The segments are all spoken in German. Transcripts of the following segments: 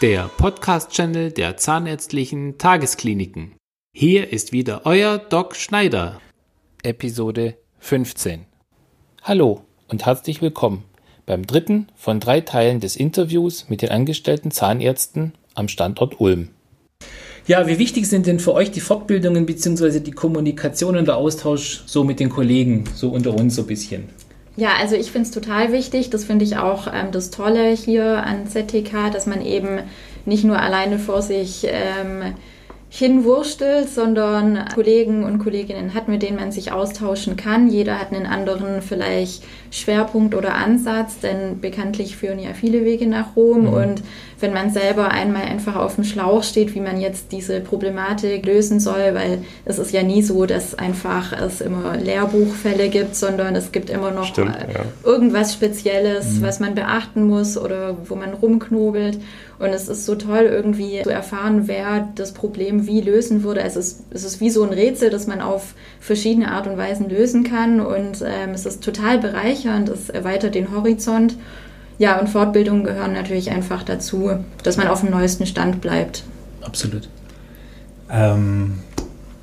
der Podcast-Channel der Zahnärztlichen Tageskliniken. Hier ist wieder euer Doc Schneider. Episode 15. Hallo und herzlich willkommen beim dritten von drei Teilen des Interviews mit den angestellten Zahnärzten am Standort Ulm. Ja, wie wichtig sind denn für euch die Fortbildungen bzw. die Kommunikation und der Austausch so mit den Kollegen, so unter uns so ein bisschen? Ja, also ich finde es total wichtig. Das finde ich auch ähm, das Tolle hier an ZTK, dass man eben nicht nur alleine vor sich ähm, hinwurstelt, sondern Kollegen und Kolleginnen hat, mit denen man sich austauschen kann. Jeder hat einen anderen vielleicht Schwerpunkt oder Ansatz, denn bekanntlich führen ja viele Wege nach Rom. Mhm. Und wenn man selber einmal einfach auf dem Schlauch steht, wie man jetzt diese Problematik lösen soll, weil es ist ja nie so, dass einfach es immer Lehrbuchfälle gibt, sondern es gibt immer noch Stimmt, ja. irgendwas Spezielles, mhm. was man beachten muss oder wo man rumknobelt. Und es ist so toll, irgendwie zu erfahren, wer das Problem wie lösen würde. Also es, es ist wie so ein Rätsel, das man auf verschiedene Art und Weisen lösen kann. Und ähm, es ist total bereichernd, es erweitert den Horizont. Ja, und Fortbildungen gehören natürlich einfach dazu, dass man auf dem neuesten Stand bleibt. Absolut. Ähm,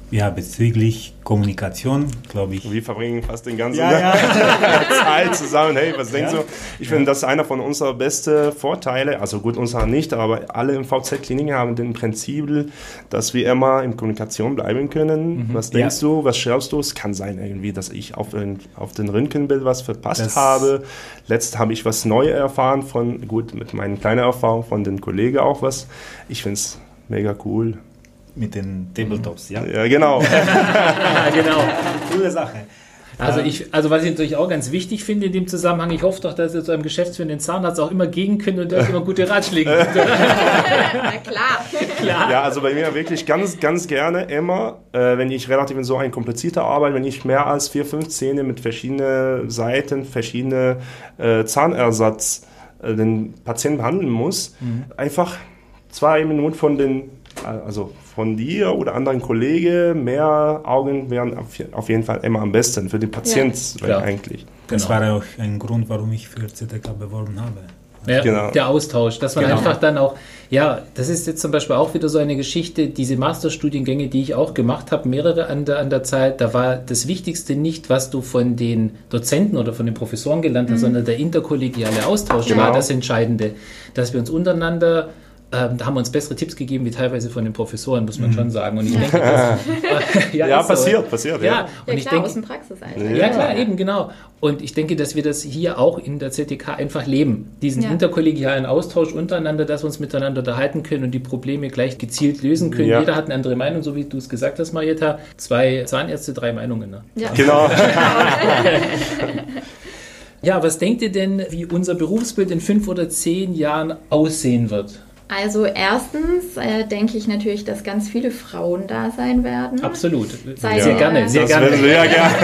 ja, bezüglich Kommunikation, glaube ich. Wir verbringen fast den ganzen ja, ja. Zeit zusammen. Hey, was denkst ja. du? Ich finde, das ist einer von unseren besten Vorteile. Also gut, unserer nicht, aber alle im VZ-Kliniken haben den Prinzip, dass wir immer in Kommunikation bleiben können. Mhm. Was denkst du? Was schreibst du? Es kann sein irgendwie, dass ich auf, den, auf den Röntgenbild was verpasst das habe. Letzt habe ich was Neues erfahren von, gut, mit meinen kleinen Erfahrungen von den Kollegen auch was. Ich finde es mega cool mit den Tabletops, ja? Ja, genau. genau. Coole Sache. Also, ich, also was ich natürlich auch ganz wichtig finde in dem Zusammenhang, ich hoffe doch, dass ihr zu einem geschäftsführenden Zahnarzt auch immer gehen könnt und euch immer gute Ratschläge gibt. Na klar. klar. Ja, also bei mir wirklich ganz, ganz gerne immer, äh, wenn ich relativ in so ein komplizierter Arbeit, wenn ich mehr als vier, fünf Zähne mit verschiedenen Seiten, verschiedene äh, Zahnersatz äh, den Patienten behandeln muss, mhm. einfach zwei Minuten von den also von dir oder anderen Kollegen, mehr Augen wären auf jeden Fall immer am besten für den Patienten ja. eigentlich. Das genau. war auch ein Grund, warum ich für ZDK beworben habe. Ja, genau. Der Austausch, dass man genau. einfach dann auch, ja, das ist jetzt zum Beispiel auch wieder so eine Geschichte, diese Masterstudiengänge, die ich auch gemacht habe, mehrere an der, an der Zeit, da war das Wichtigste nicht, was du von den Dozenten oder von den Professoren gelernt hast, mhm. sondern der interkollegiale Austausch genau. war das Entscheidende, dass wir uns untereinander ähm, da haben wir uns bessere Tipps gegeben, wie teilweise von den Professoren, muss man mhm. schon sagen. Und ich denke, das, äh, ja, ja passiert, so. passiert. Ja, ja. und ja, ich klar, denke, aus dem Praxisalltag. Ja, klar, eben, genau. Und ich denke, dass wir das hier auch in der ZTK einfach leben. Diesen ja. interkollegialen Austausch untereinander, dass wir uns miteinander unterhalten können und die Probleme gleich gezielt lösen können. Jeder hat eine andere Meinung, so wie du es gesagt hast, Marietta. Zwei Zahnärzte, drei Meinungen. Ne? Ja. Genau. ja, was denkt ihr denn, wie unser Berufsbild in fünf oder zehn Jahren aussehen wird? Also erstens äh, denke ich natürlich, dass ganz viele Frauen da sein werden. Absolut. Sei sehr gerne, sehr das gerne. Sehr gerne.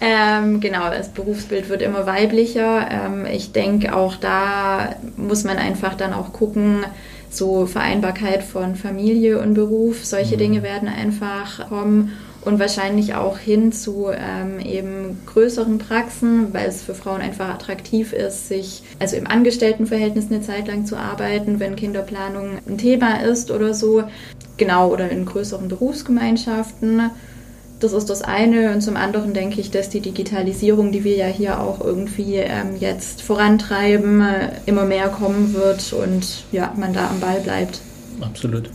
ähm, genau, das Berufsbild wird immer weiblicher. Ähm, ich denke, auch da muss man einfach dann auch gucken, so Vereinbarkeit von Familie und Beruf, solche mhm. Dinge werden einfach kommen und wahrscheinlich auch hin zu ähm, eben größeren Praxen, weil es für Frauen einfach attraktiv ist, sich also im Angestelltenverhältnis eine Zeit lang zu arbeiten, wenn Kinderplanung ein Thema ist oder so. Genau, oder in größeren Berufsgemeinschaften. Das ist das eine. Und zum anderen denke ich, dass die Digitalisierung, die wir ja hier auch irgendwie ähm, jetzt vorantreiben, äh, immer mehr kommen wird und ja, man da am Ball bleibt. Absolut.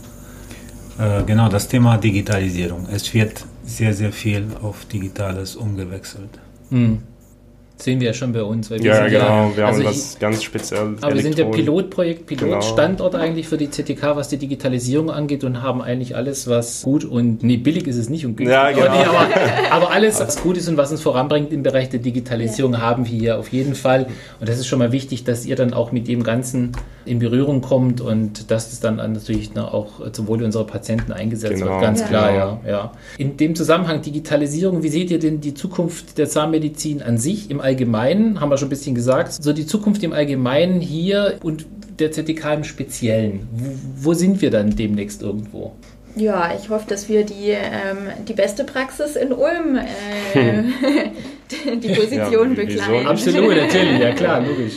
Äh, genau, das Thema Digitalisierung. Es wird sehr, sehr viel auf Digitales umgewechselt. Mhm sehen wir ja schon bei uns. Weil wir ja, genau, ja, wir also haben das ganz speziell. Aber wir sind ja Pilotprojekt, genau. Pilotstandort genau. eigentlich für die ZTK, was die Digitalisierung angeht und haben eigentlich alles, was gut und nee, billig ist es nicht und günstig. Ja, genau. aber, nee, aber, aber, alles, was gut ist und was uns voranbringt im Bereich der Digitalisierung, ja. haben wir hier auf jeden Fall. Und das ist schon mal wichtig, dass ihr dann auch mit dem Ganzen in Berührung kommt und dass es dann natürlich auch zum Wohle unserer Patienten eingesetzt genau. wird. Ganz ja. klar, ja, ja. In dem Zusammenhang Digitalisierung, wie seht ihr denn die Zukunft der Zahnmedizin an sich im Allgemeinen? Haben wir schon ein bisschen gesagt, so die Zukunft im Allgemeinen hier und der ZDK im Speziellen. Wo, wo sind wir dann demnächst irgendwo? Ja, ich hoffe, dass wir die, ähm, die beste Praxis in Ulm, äh, die Position ja, bekleiden. Absolut, natürlich, ja klar, logisch.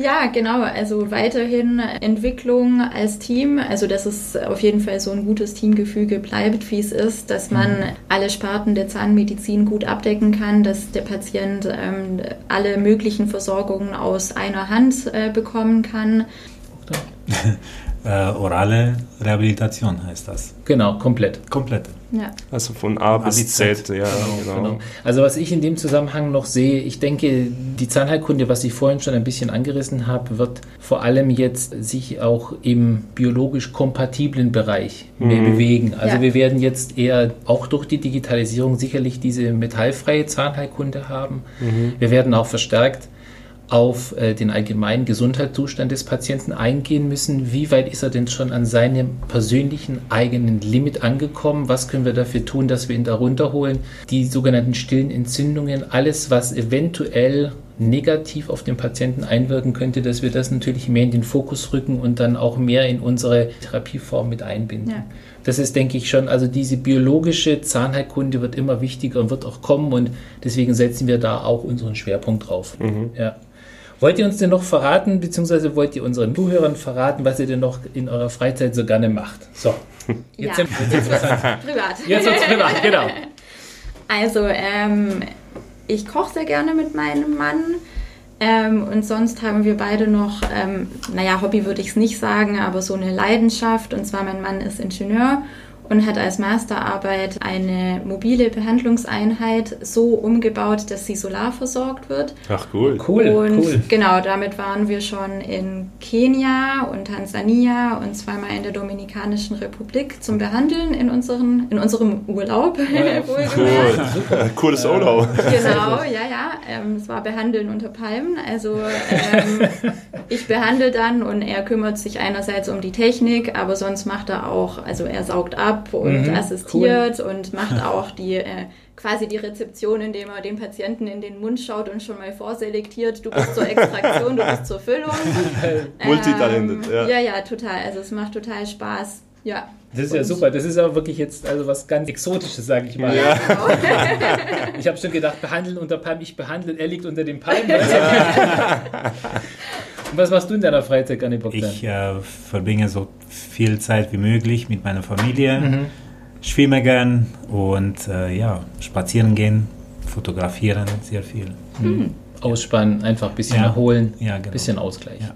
Ja, genau. Also weiterhin Entwicklung als Team. Also dass es auf jeden Fall so ein gutes Teamgefüge bleibt, wie es ist, dass man mhm. alle Sparten der Zahnmedizin gut abdecken kann, dass der Patient ähm, alle möglichen Versorgungen aus einer Hand äh, bekommen kann. äh, orale Rehabilitation heißt das. Genau, komplett. Komplett. Ja. Also von A bis Z, ja, genau, genau. genau. Also was ich in dem Zusammenhang noch sehe, ich denke, die Zahnheilkunde, was ich vorhin schon ein bisschen angerissen habe, wird vor allem jetzt sich auch im biologisch kompatiblen Bereich mehr mhm. bewegen. Also ja. wir werden jetzt eher auch durch die Digitalisierung sicherlich diese metallfreie Zahnheilkunde haben. Mhm. Wir werden auch verstärkt auf äh, den allgemeinen Gesundheitszustand des Patienten eingehen müssen. Wie weit ist er denn schon an seinem persönlichen eigenen Limit angekommen? Was können wir dafür tun, dass wir ihn da runterholen? Die sogenannten stillen Entzündungen, alles, was eventuell negativ auf den Patienten einwirken könnte, dass wir das natürlich mehr in den Fokus rücken und dann auch mehr in unsere Therapieform mit einbinden. Ja. Das ist, denke ich, schon, also diese biologische Zahnheilkunde wird immer wichtiger und wird auch kommen und deswegen setzen wir da auch unseren Schwerpunkt drauf. Mhm. Ja. Wollt ihr uns denn noch verraten, beziehungsweise wollt ihr unseren Zuhörern verraten, was ihr denn noch in eurer Freizeit so gerne macht? So, jetzt ja. sind wir privat. Jetzt wird's privat, genau. Also, ähm, ich koche sehr gerne mit meinem Mann. Ähm, und sonst haben wir beide noch, ähm, naja, Hobby würde ich es nicht sagen, aber so eine Leidenschaft. Und zwar, mein Mann ist Ingenieur und hat als Masterarbeit eine mobile Behandlungseinheit so umgebaut, dass sie solarversorgt wird. Ach cool. Cool. Und cool. genau, damit waren wir schon in Kenia und Tansania und zweimal in der Dominikanischen Republik zum Behandeln in, unseren, in unserem Urlaub. Ja, cool. Cooles Urlaub. Genau, ja, ja. Ähm, es war Behandeln unter Palmen. Also ähm, ich behandle dann und er kümmert sich einerseits um die Technik, aber sonst macht er auch, also er saugt ab ab und mhm, assistiert cool. und macht auch die äh, quasi die Rezeption, indem er dem Patienten in den Mund schaut und schon mal vorselektiert, du bist zur Extraktion, du bist zur Füllung. Multitalented, ähm, ja. Ja, ja, total. Also es macht total Spaß. Ja. Das ist ja super. Das ist ja wirklich jetzt also was ganz Exotisches, sage ich mal. Ja. Genau. ich habe schon gedacht, behandeln unter Palm, ich behandle, er liegt unter dem Palm. Und was machst du in deiner Freizeit, Anni Bogdan? Ich äh, verbringe so viel Zeit wie möglich mit meiner Familie, mhm. schwimme gern und äh, ja, spazieren gehen, fotografieren, sehr viel. Mhm. Ausspannen, einfach ein bisschen ja. erholen, ein ja, genau. bisschen Ausgleich. Ja.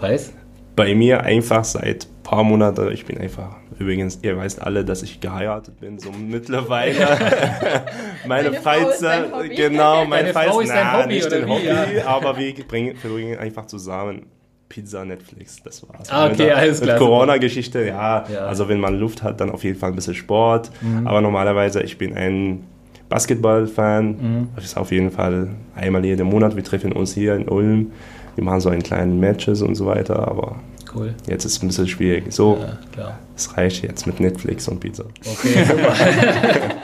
Weiß? Bei mir einfach seit paar Monaten, ich bin einfach Übrigens, ihr weißt alle, dass ich geheiratet bin, so mittlerweile. meine Freizeit, genau, meine Freizeit, na, Hobby, nicht ein Hobby, ja. aber wir bringen, verbringen einfach zusammen Pizza, Netflix, das war's. Ah, okay, alles klar. Mit Corona-Geschichte, ja, ja, Also wenn man Luft hat, dann auf jeden Fall ein bisschen Sport. Mhm. Aber normalerweise, ich bin ein Basketball-Fan. Mhm. Das ist auf jeden Fall einmal jeden Monat. Wir treffen uns hier in Ulm. Wir machen so einen kleinen Matches und so weiter. Aber Cool. Jetzt ist es ein bisschen schwierig. So, ja, es reicht jetzt mit Netflix und Pizza. Okay, super.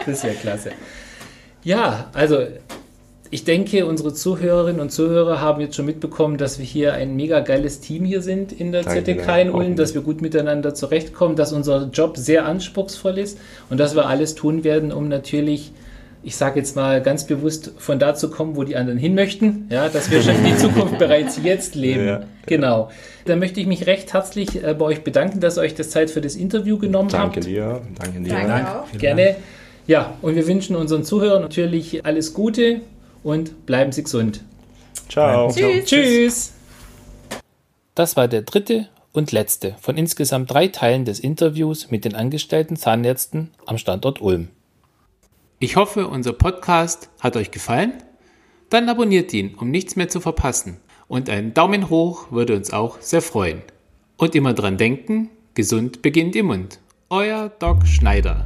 das ist ja klasse. Ja, also ich denke, unsere Zuhörerinnen und Zuhörer haben jetzt schon mitbekommen, dass wir hier ein mega geiles Team hier sind in der Danke, ZTK in Ulm, dass wir gut miteinander zurechtkommen, dass unser Job sehr anspruchsvoll ist und dass wir alles tun werden, um natürlich ich sage jetzt mal ganz bewusst, von da zu kommen, wo die anderen hin möchten, ja, dass wir schon die Zukunft bereits jetzt leben. Ja, genau. Dann möchte ich mich recht herzlich äh, bei euch bedanken, dass ihr euch das Zeit für das Interview genommen Danke habt. Dir. Danke dir. Danke Danke. Gerne. Ja, und wir wünschen unseren Zuhörern natürlich alles Gute und bleiben Sie gesund. Ciao. Tschüss. Tschüss. Das war der dritte und letzte von insgesamt drei Teilen des Interviews mit den angestellten Zahnärzten am Standort Ulm. Ich hoffe, unser Podcast hat euch gefallen. Dann abonniert ihn, um nichts mehr zu verpassen. Und ein Daumen hoch würde uns auch sehr freuen. Und immer dran denken, gesund beginnt im Mund. Euer Doc Schneider.